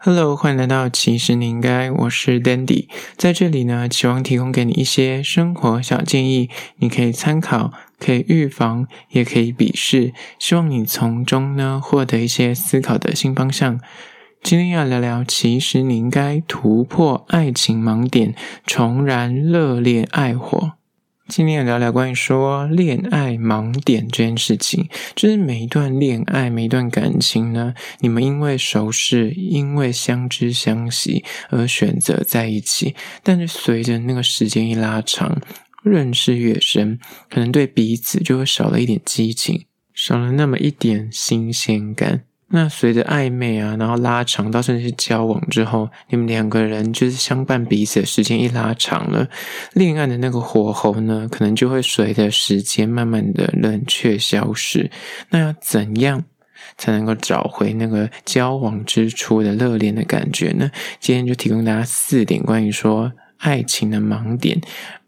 Hello，欢迎来到其实你应该，我是 Dandy，在这里呢，期望提供给你一些生活小建议，你可以参考，可以预防，也可以鄙视，希望你从中呢获得一些思考的新方向。今天要聊聊，其实你应该突破爱情盲点，重燃热烈爱火。今天聊聊关于说恋爱盲点这件事情，就是每一段恋爱、每一段感情呢，你们因为熟识、因为相知相惜而选择在一起，但是随着那个时间一拉长，认识越深，可能对彼此就会少了一点激情，少了那么一点新鲜感。那随着暧昧啊，然后拉长到甚至是交往之后，你们两个人就是相伴彼此的时间一拉长了，恋爱的那个火候呢，可能就会随着时间慢慢的冷却消失。那要怎样才能够找回那个交往之初的热恋的感觉呢？今天就提供大家四点关于说爱情的盲点。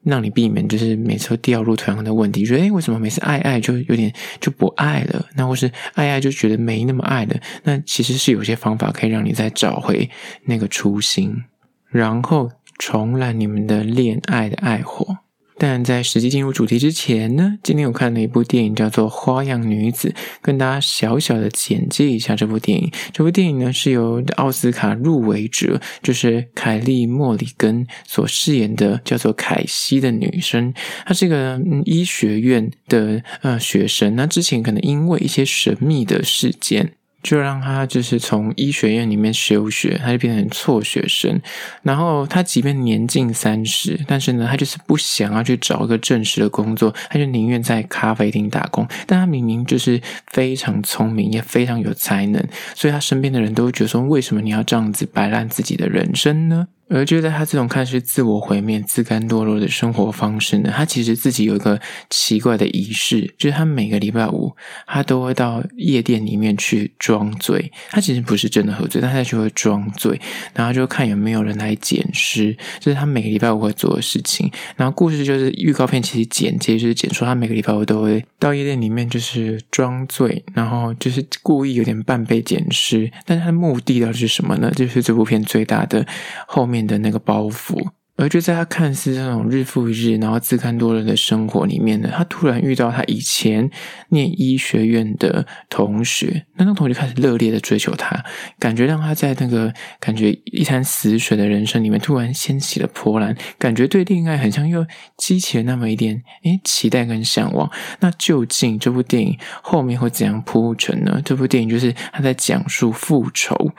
让你避免就是每次都掉入同样的问题，觉得哎，为什么每次爱爱就有点就不爱了？那或是爱爱就觉得没那么爱了？那其实是有些方法可以让你再找回那个初心，然后重燃你们的恋爱的爱火。但在实际进入主题之前呢，今天我看了一部电影，叫做《花样女子》，跟大家小小的简介一下这部电影。这部电影呢是由奥斯卡入围者，就是凯莉·莫里根所饰演的，叫做凯西的女生。她是一个、医学院的呃学生，那之前可能因为一些神秘的事件。就让他就是从医学院里面休学，他就变成辍学生。然后他即便年近三十，但是呢，他就是不想要去找一个正式的工作，他就宁愿在咖啡厅打工。但他明明就是非常聪明，也非常有才能，所以他身边的人都觉得说：为什么你要这样子摆烂自己的人生呢？而就在他这种看似自我毁灭、自甘堕落的生活方式呢，他其实自己有一个奇怪的仪式，就是他每个礼拜五，他都会到夜店里面去装醉。他其实不是真的喝醉，但他就会装醉，然后就看有没有人来捡尸，这是他每个礼拜五会做的事情。然后故事就是预告片，其实简介就是简说他每个礼拜五都会到夜店里面就是装醉，然后就是故意有点半被捡尸，但他的目的到底是什么呢？就是这部片最大的后面的那个包袱，而就在他看似这种日复一日，然后自甘堕落的生活里面呢，他突然遇到他以前念医学院的同学，那那同学开始热烈的追求他，感觉让他在那个感觉一潭死水的人生里面突然掀起了波澜，感觉对恋爱很像又激起了那么一点诶期待跟向往。那究竟这部电影后面会怎样铺陈呢？这部电影就是他在讲述复仇。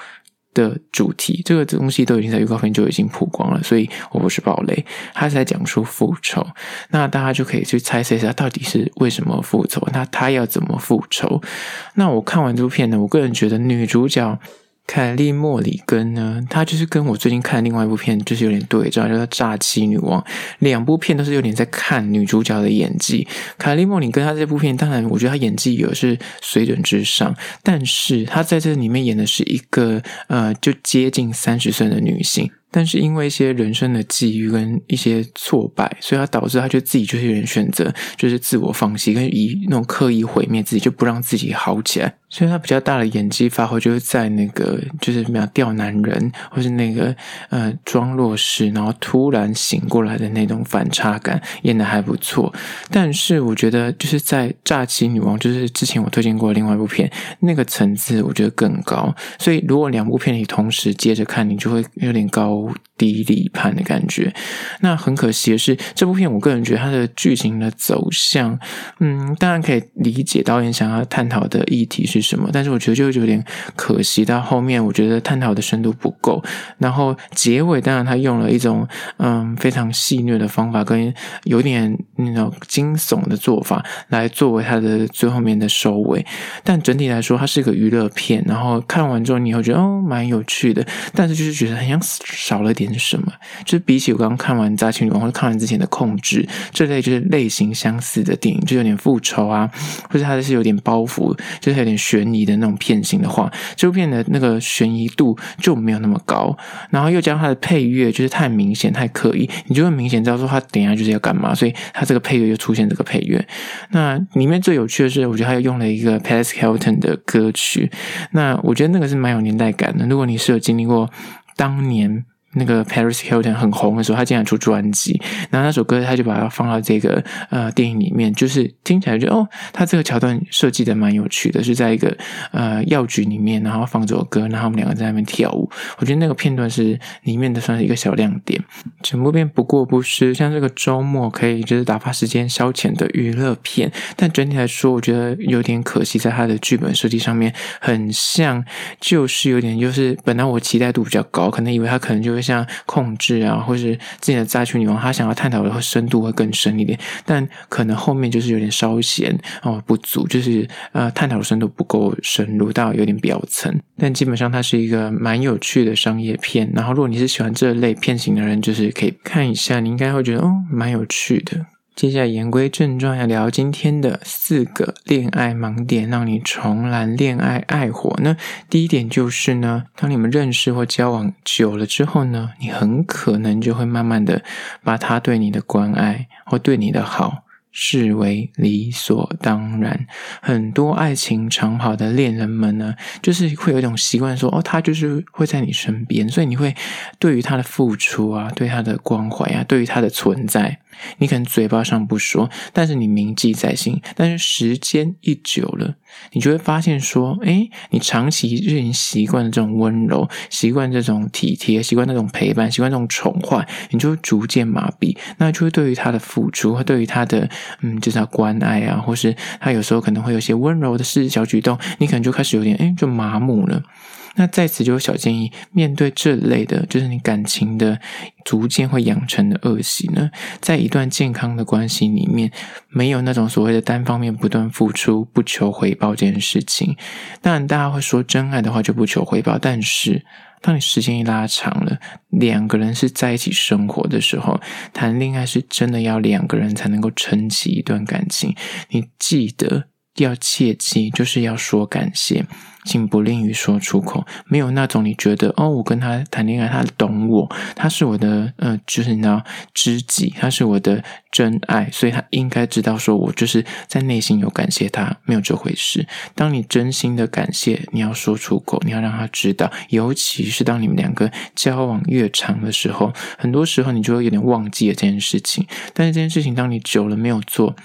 的主题，这个东西都已经在预告片就已经曝光了，所以我不是暴雷。他是在讲述复仇，那大家就可以去猜测一下，到底是为什么复仇？那他要怎么复仇？那我看完这部片呢，我个人觉得女主角。凯莉·莫里根呢，她就是跟我最近看另外一部片，就是有点对照，叫做《诈欺女王》。两部片都是有点在看女主角的演技。凯莉·莫里根她这部片，当然我觉得她演技也是水准之上，但是她在这里面演的是一个呃，就接近三十岁的女性。但是因为一些人生的际遇跟一些挫败，所以他导致他就自己就是有点选择，就是自我放弃，跟以那种刻意毁灭自己，就不让自己好起来。所以他比较大的演技发挥就是在那个就是怎么样钓男人，或是那个呃装弱势，然后突然醒过来的那种反差感，演得还不错。但是我觉得就是在《诈欺女王》，就是之前我推荐过另外一部片，那个层次我觉得更高。所以如果两部片你同时接着看，你就会有点高低立判的感觉，那很可惜的是，这部片我个人觉得它的剧情的走向，嗯，当然可以理解导演想要探讨的议题是什么，但是我觉得就有点可惜，到后面我觉得探讨的深度不够。然后结尾当然他用了一种嗯非常戏谑的方法，跟有点那种惊悚的做法来作为他的最后面的收尾。但整体来说，它是一个娱乐片，然后看完之后你会觉得哦蛮有趣的，但是就是觉得很像少了点。什么。就是比起我刚刚看完《扎青女王》或者看完之前的《控制》这类就是类型相似的电影，就有点复仇啊，或者它是有点包袱，就是有点悬疑的那种片型的话，这部片的那个悬疑度就没有那么高。然后又将它的配乐就是太明显、太刻意，你就会明显知道说它等一下就是要干嘛，所以它这个配乐又出现这个配乐。那里面最有趣的是，我觉得它又用了一个 Paris Hilton 的歌曲，那我觉得那个是蛮有年代感的。如果你是有经历过当年。那个 Paris Hilton 很红的时候，他竟然出专辑，然后那首歌他就把它放到这个呃电影里面，就是听起来就哦，他这个桥段设计的蛮有趣的，是在一个呃药局里面，然后放这首歌，然后我们两个在那边跳舞。我觉得那个片段是里面的算是一个小亮点。整部片不过不失，像这个周末可以就是打发时间消遣的娱乐片，但整体来说，我觉得有点可惜，在他的剧本设计上面，很像就是有点就是本来我期待度比较高，可能以为他可能就会。像控制啊，或是自己的灾区女王，他想要探讨的深度会更深一点，但可能后面就是有点稍显哦不足，就是呃探讨的深度不够深入到有点表层。但基本上它是一个蛮有趣的商业片，然后如果你是喜欢这类片型的人，就是可以看一下，你应该会觉得哦蛮有趣的。接下来言归正传，要聊今天的四个恋爱盲点，让你重燃恋爱爱火。那第一点就是呢，当你们认识或交往久了之后呢，你很可能就会慢慢的把他对你的关爱或对你的好。视为理所当然，很多爱情长跑的恋人们呢，就是会有一种习惯说，哦，他就是会在你身边，所以你会对于他的付出啊，对他的关怀啊，对于他的存在，你可能嘴巴上不说，但是你铭记在心。但是时间一久了，你就会发现说，诶，你长期已经习惯了这种温柔，习惯这种体贴，习惯那种陪伴，习惯这种宠坏，你就会逐渐麻痹，那就会对于他的付出和对于他的。嗯，就叫关爱啊，或是他有时候可能会有些温柔的事小举动，你可能就开始有点哎，就麻木了。那在此就有小建议，面对这类的，就是你感情的逐渐会养成的恶习呢，在一段健康的关系里面，没有那种所谓的单方面不断付出不求回报这件事情。当然，大家会说真爱的话就不求回报，但是。当你时间一拉长了，两个人是在一起生活的时候，谈恋爱是真的要两个人才能够撑起一段感情。你记得要切记，就是要说感谢。请不吝于说出口，没有那种你觉得哦，我跟他谈恋爱，他懂我，他是我的呃，就是你知道知己，他是我的真爱，所以他应该知道说我就是在内心有感谢他，没有这回事。当你真心的感谢，你要说出口，你要让他知道，尤其是当你们两个交往越长的时候，很多时候你就会有点忘记了这件事情，但是这件事情当你久了没有做，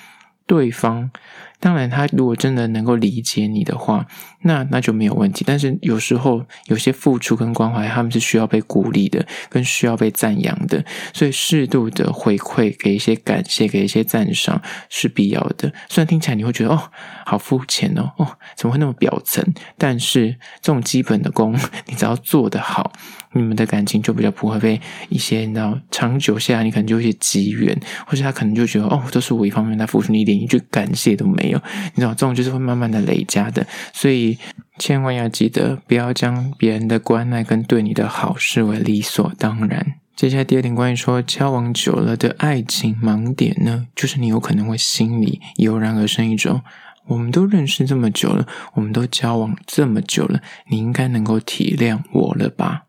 对方。当然，他如果真的能够理解你的话，那那就没有问题。但是有时候有些付出跟关怀，他们是需要被鼓励的，跟需要被赞扬的。所以适度的回馈，给一些感谢，给一些赞赏是必要的。虽然听起来你会觉得哦，好肤浅哦，哦，怎么会那么表层？但是这种基本的功，你只要做得好。你们的感情就比较不会被一些你知道长久下来，你可能就会积怨，或者他可能就觉得哦，都是我一方面在付出，你一点一句感谢都没有，你知道这种就是会慢慢的累加的，所以千万要记得不要将别人的关爱跟对你的好视为理所当然。接下来第二点，关于说交往久了的爱情盲点呢，就是你有可能会心里油然而生一种，我们都认识这么久了，我们都交往这么久了，你应该能够体谅我了吧？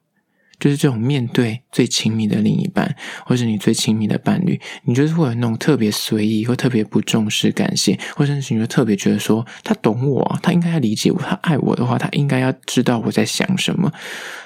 就是这种面对最亲密的另一半，或是你最亲密的伴侣，你就是会有那种特别随意或特别不重视感谢，或者是你就特别觉得说他懂我，他应该要理解我，他爱我的话，他应该要知道我在想什么。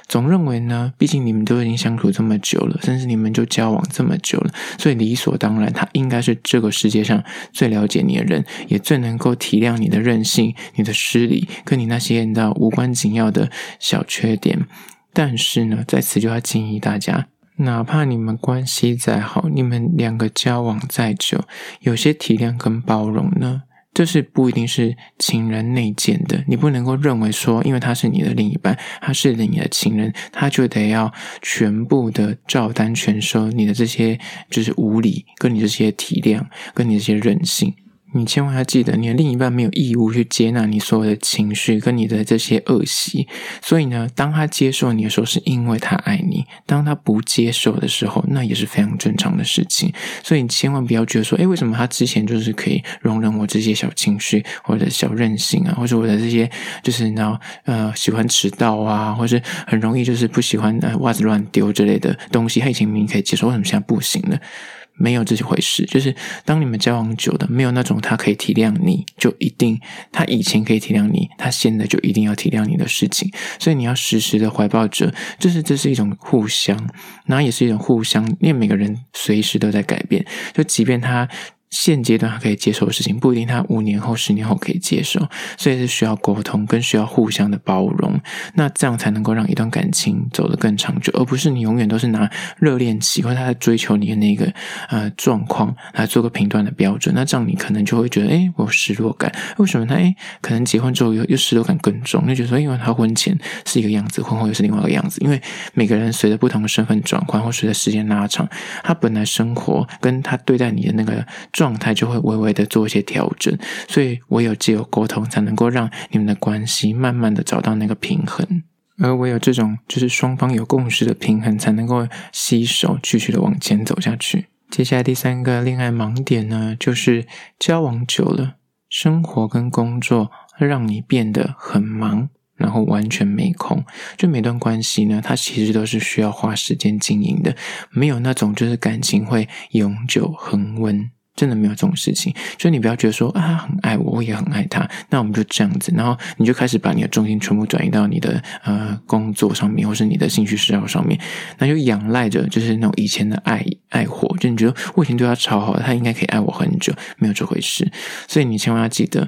总认为呢，毕竟你们都已经相处这么久了，甚至你们就交往这么久了，所以理所当然，他应该是这个世界上最了解你的人，也最能够体谅你的任性、你的失礼，跟你那些你知道无关紧要的小缺点。但是呢，在此就要建议大家，哪怕你们关系再好，你们两个交往再久，有些体谅跟包容呢，这是不一定是情人内建的。你不能够认为说，因为他是你的另一半，他是你的情人，他就得要全部的照单全收你的这些就是无理，跟你这些体谅，跟你这些任性。你千万要记得，你的另一半没有义务去接纳你所有的情绪跟你的这些恶习。所以呢，当他接受你的时候，是因为他爱你；当他不接受的时候，那也是非常正常的事情。所以你千万不要觉得说，诶，为什么他之前就是可以容忍我这些小情绪，或者小任性啊，或者我的这些就是你知道呃喜欢迟到啊，或者很容易就是不喜欢呃袜子乱丢之类的东西，他以前明明可以接受，为什么现在不行了？没有这些回事，就是当你们交往久的，没有那种他可以体谅你，就一定他以前可以体谅你，他现在就一定要体谅你的事情。所以你要时时的怀抱着，就是这是一种互相，那也是一种互相，因为每个人随时都在改变，就即便他。现阶段他可以接受的事情，不一定他五年后、十年后可以接受，所以是需要沟通，跟需要互相的包容，那这样才能够让一段感情走得更长久，而不是你永远都是拿热恋期或他在追求你的那个呃状况来做个评断的标准，那这样你可能就会觉得，诶，我有失落感，为什么他诶，可能结婚之后又又失落感更重？就觉得说，因为他婚前是一个样子，婚后又是另外一个样子，因为每个人随着不同的身份转换，或随着时间拉长，他本来生活跟他对待你的那个。状态就会微微的做一些调整，所以唯有借由沟通，才能够让你们的关系慢慢的找到那个平衡，而唯有这种就是双方有共识的平衡，才能够携手继续的往前走下去。接下来第三个恋爱盲点呢，就是交往久了，生活跟工作让你变得很忙。然后完全没空，就每段关系呢，它其实都是需要花时间经营的，没有那种就是感情会永久恒温。真的没有这种事情，就你不要觉得说啊，很爱我，我也很爱他，那我们就这样子，然后你就开始把你的重心全部转移到你的呃工作上面，或是你的兴趣嗜好上面，那就仰赖着就是那种以前的爱爱火，就你觉得我以前对他超好，他应该可以爱我很久，没有这回事，所以你千万要记得。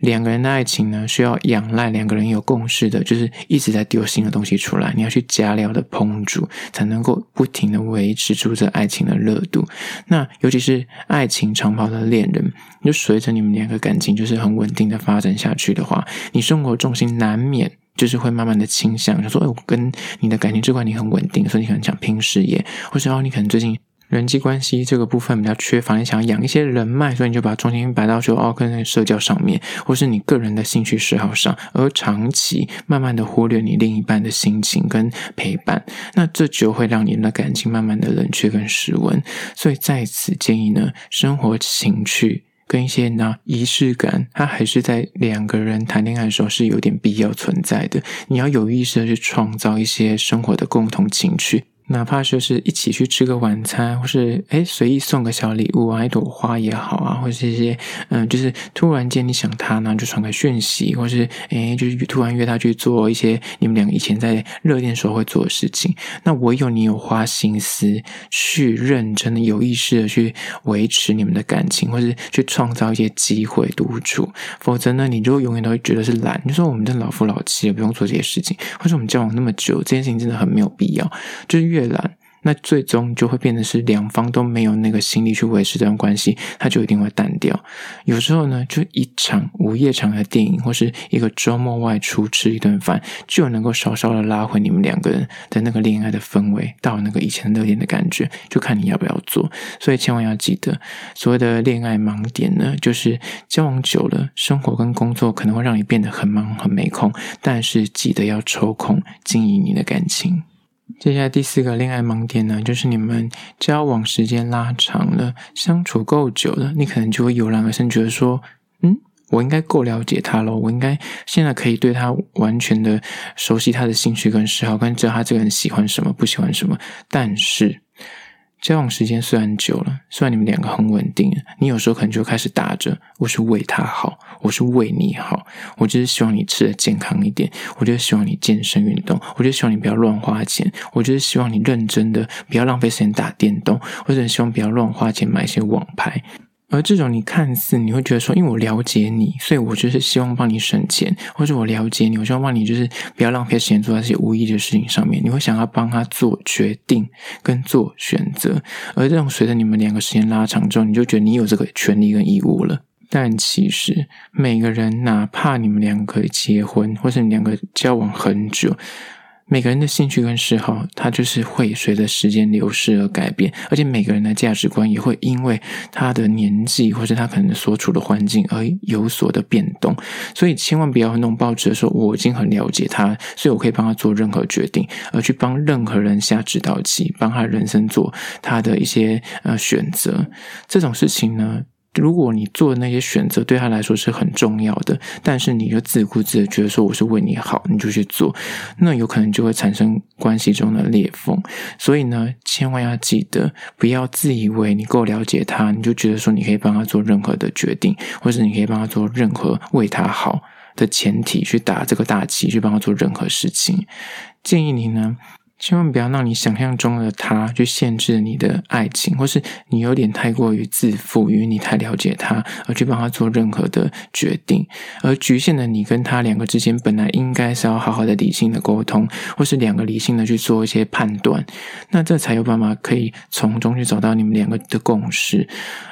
两个人的爱情呢，需要仰赖两个人有共识的，就是一直在丢新的东西出来，你要去加料的烹煮，才能够不停的维持住这爱情的热度。那尤其是爱情长跑的恋人，就随着你们两个感情就是很稳定的发展下去的话，你生活重心难免就是会慢慢的倾向，就说，哎，我跟你的感情这块你很稳定，所以你可能想拼事业，或者哦，你可能最近。人际关系这个部分比较缺乏，你想要养一些人脉，所以你就把重心摆到说哦，跟那个社交上面，或是你个人的兴趣嗜好上，而长期慢慢的忽略你另一半的心情跟陪伴，那这就会让你的感情慢慢的冷却跟失温。所以在此建议呢，生活情趣跟一些那仪式感，它还是在两个人谈恋爱的时候是有点必要存在的。你要有意识的去创造一些生活的共同情趣。哪怕就是一起去吃个晚餐，或是诶随意送个小礼物啊，一朵花也好啊，或是一些嗯，就是突然间你想他呢，就传个讯息，或是诶就是突然约他去做一些你们两个以前在热恋时候会做的事情。那唯有你有花心思去认真的、有意识的去维持你们的感情，或是去创造一些机会独处，否则呢，你就永远都会觉得是懒。你说我们这老夫老妻也不用做这些事情，或者我们交往那么久，这件事情真的很没有必要，就是越。越懒，那最终就会变得是两方都没有那个心力去维持这段关系，它就一定会淡掉。有时候呢，就一场午夜场的电影，或是一个周末外出吃一顿饭，就能够稍稍的拉回你们两个人的那个恋爱的氛围，到那个以前热恋的感觉，就看你要不要做。所以千万要记得，所谓的恋爱盲点呢，就是交往久了，生活跟工作可能会让你变得很忙很没空，但是记得要抽空经营你的感情。接下来第四个恋爱盲点呢，就是你们交往时间拉长了，相处够久了，你可能就会油然而生，觉得说，嗯，我应该够了解他了，我应该现在可以对他完全的熟悉他的兴趣跟嗜好，跟知道他这个人喜欢什么，不喜欢什么，但是。交往时间虽然久了，虽然你们两个很稳定，你有时候可能就开始打着我是为他好，我是为你好，我就是希望你吃的健康一点，我就是希望你健身运动，我就希望你不要乱花钱，我就是希望你认真的不要浪费时间打电动，我只希望不要乱花钱买一些网牌。而这种你看似你会觉得说，因为我了解你，所以我就是希望帮你省钱，或者我了解你，我希望帮你就是不要浪费时间做那些无意义的事情上面。你会想要帮他做决定跟做选择，而这种随着你们两个时间拉长之后，你就觉得你有这个权利跟义务了。但其实每个人，哪怕你们两个可以结婚，或是你两个交往很久。每个人的兴趣跟嗜好，它就是会随着时间流逝而改变，而且每个人的价值观也会因为他的年纪或者他可能所处的环境而有所的变动。所以千万不要弄抱着说我已经很了解他，所以我可以帮他做任何决定，而去帮任何人下指导棋，帮他人生做他的一些呃选择。这种事情呢，如果你做的那些选择对他来说是很重要的，但是你就自顾自的觉得说我是为你好，你就去做，那有可能就会产生关系中的裂缝。所以呢，千万要记得，不要自以为你够了解他，你就觉得说你可以帮他做任何的决定，或者你可以帮他做任何为他好的前提去打这个大旗，去帮他做任何事情。建议你呢。千万不要让你想象中的他去限制你的爱情，或是你有点太过于自负，于你太了解他而去帮他做任何的决定，而局限了你跟他两个之间本来应该是要好好的理性的沟通，或是两个理性的去做一些判断，那这才有办法可以从中去找到你们两个的共识。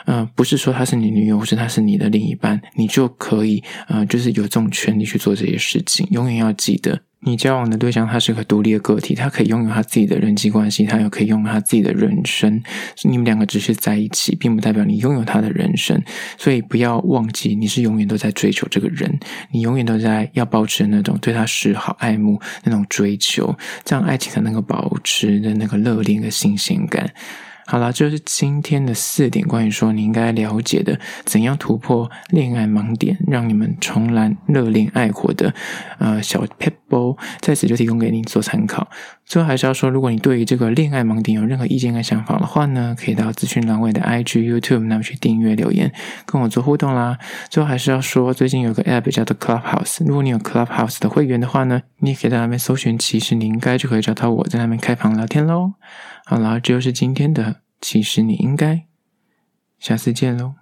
呃，不是说他是你女友，或是他是你的另一半，你就可以呃，就是有这种权利去做这些事情。永远要记得。你交往的对象，他是个独立的个体，他可以拥有他自己的人际关系，他又可以拥有他自己的人生。你们两个只是在一起，并不代表你拥有他的人生。所以不要忘记，你是永远都在追求这个人，你永远都在要保持那种对他示好、爱慕那种追求，这样爱情才能够保持的那个热恋的新鲜感。好了，就是今天的四点关于说你应该了解的怎样突破恋爱盲点，让你们重燃热恋爱火的呃小 pebble，在此就提供给您做参考。最后还是要说，如果你对于这个恋爱盲点有任何意见跟想法的话呢，可以到资讯栏位的 IG、YouTube 那边去订阅留言，跟我做互动啦。最后还是要说，最近有个 App 叫做 Clubhouse，如果你有 Clubhouse 的会员的话呢，你也可以在那边搜寻，其实你应该就可以找到我在那边开房聊天喽。好了，这就是今天的，其实你应该，下次见喽。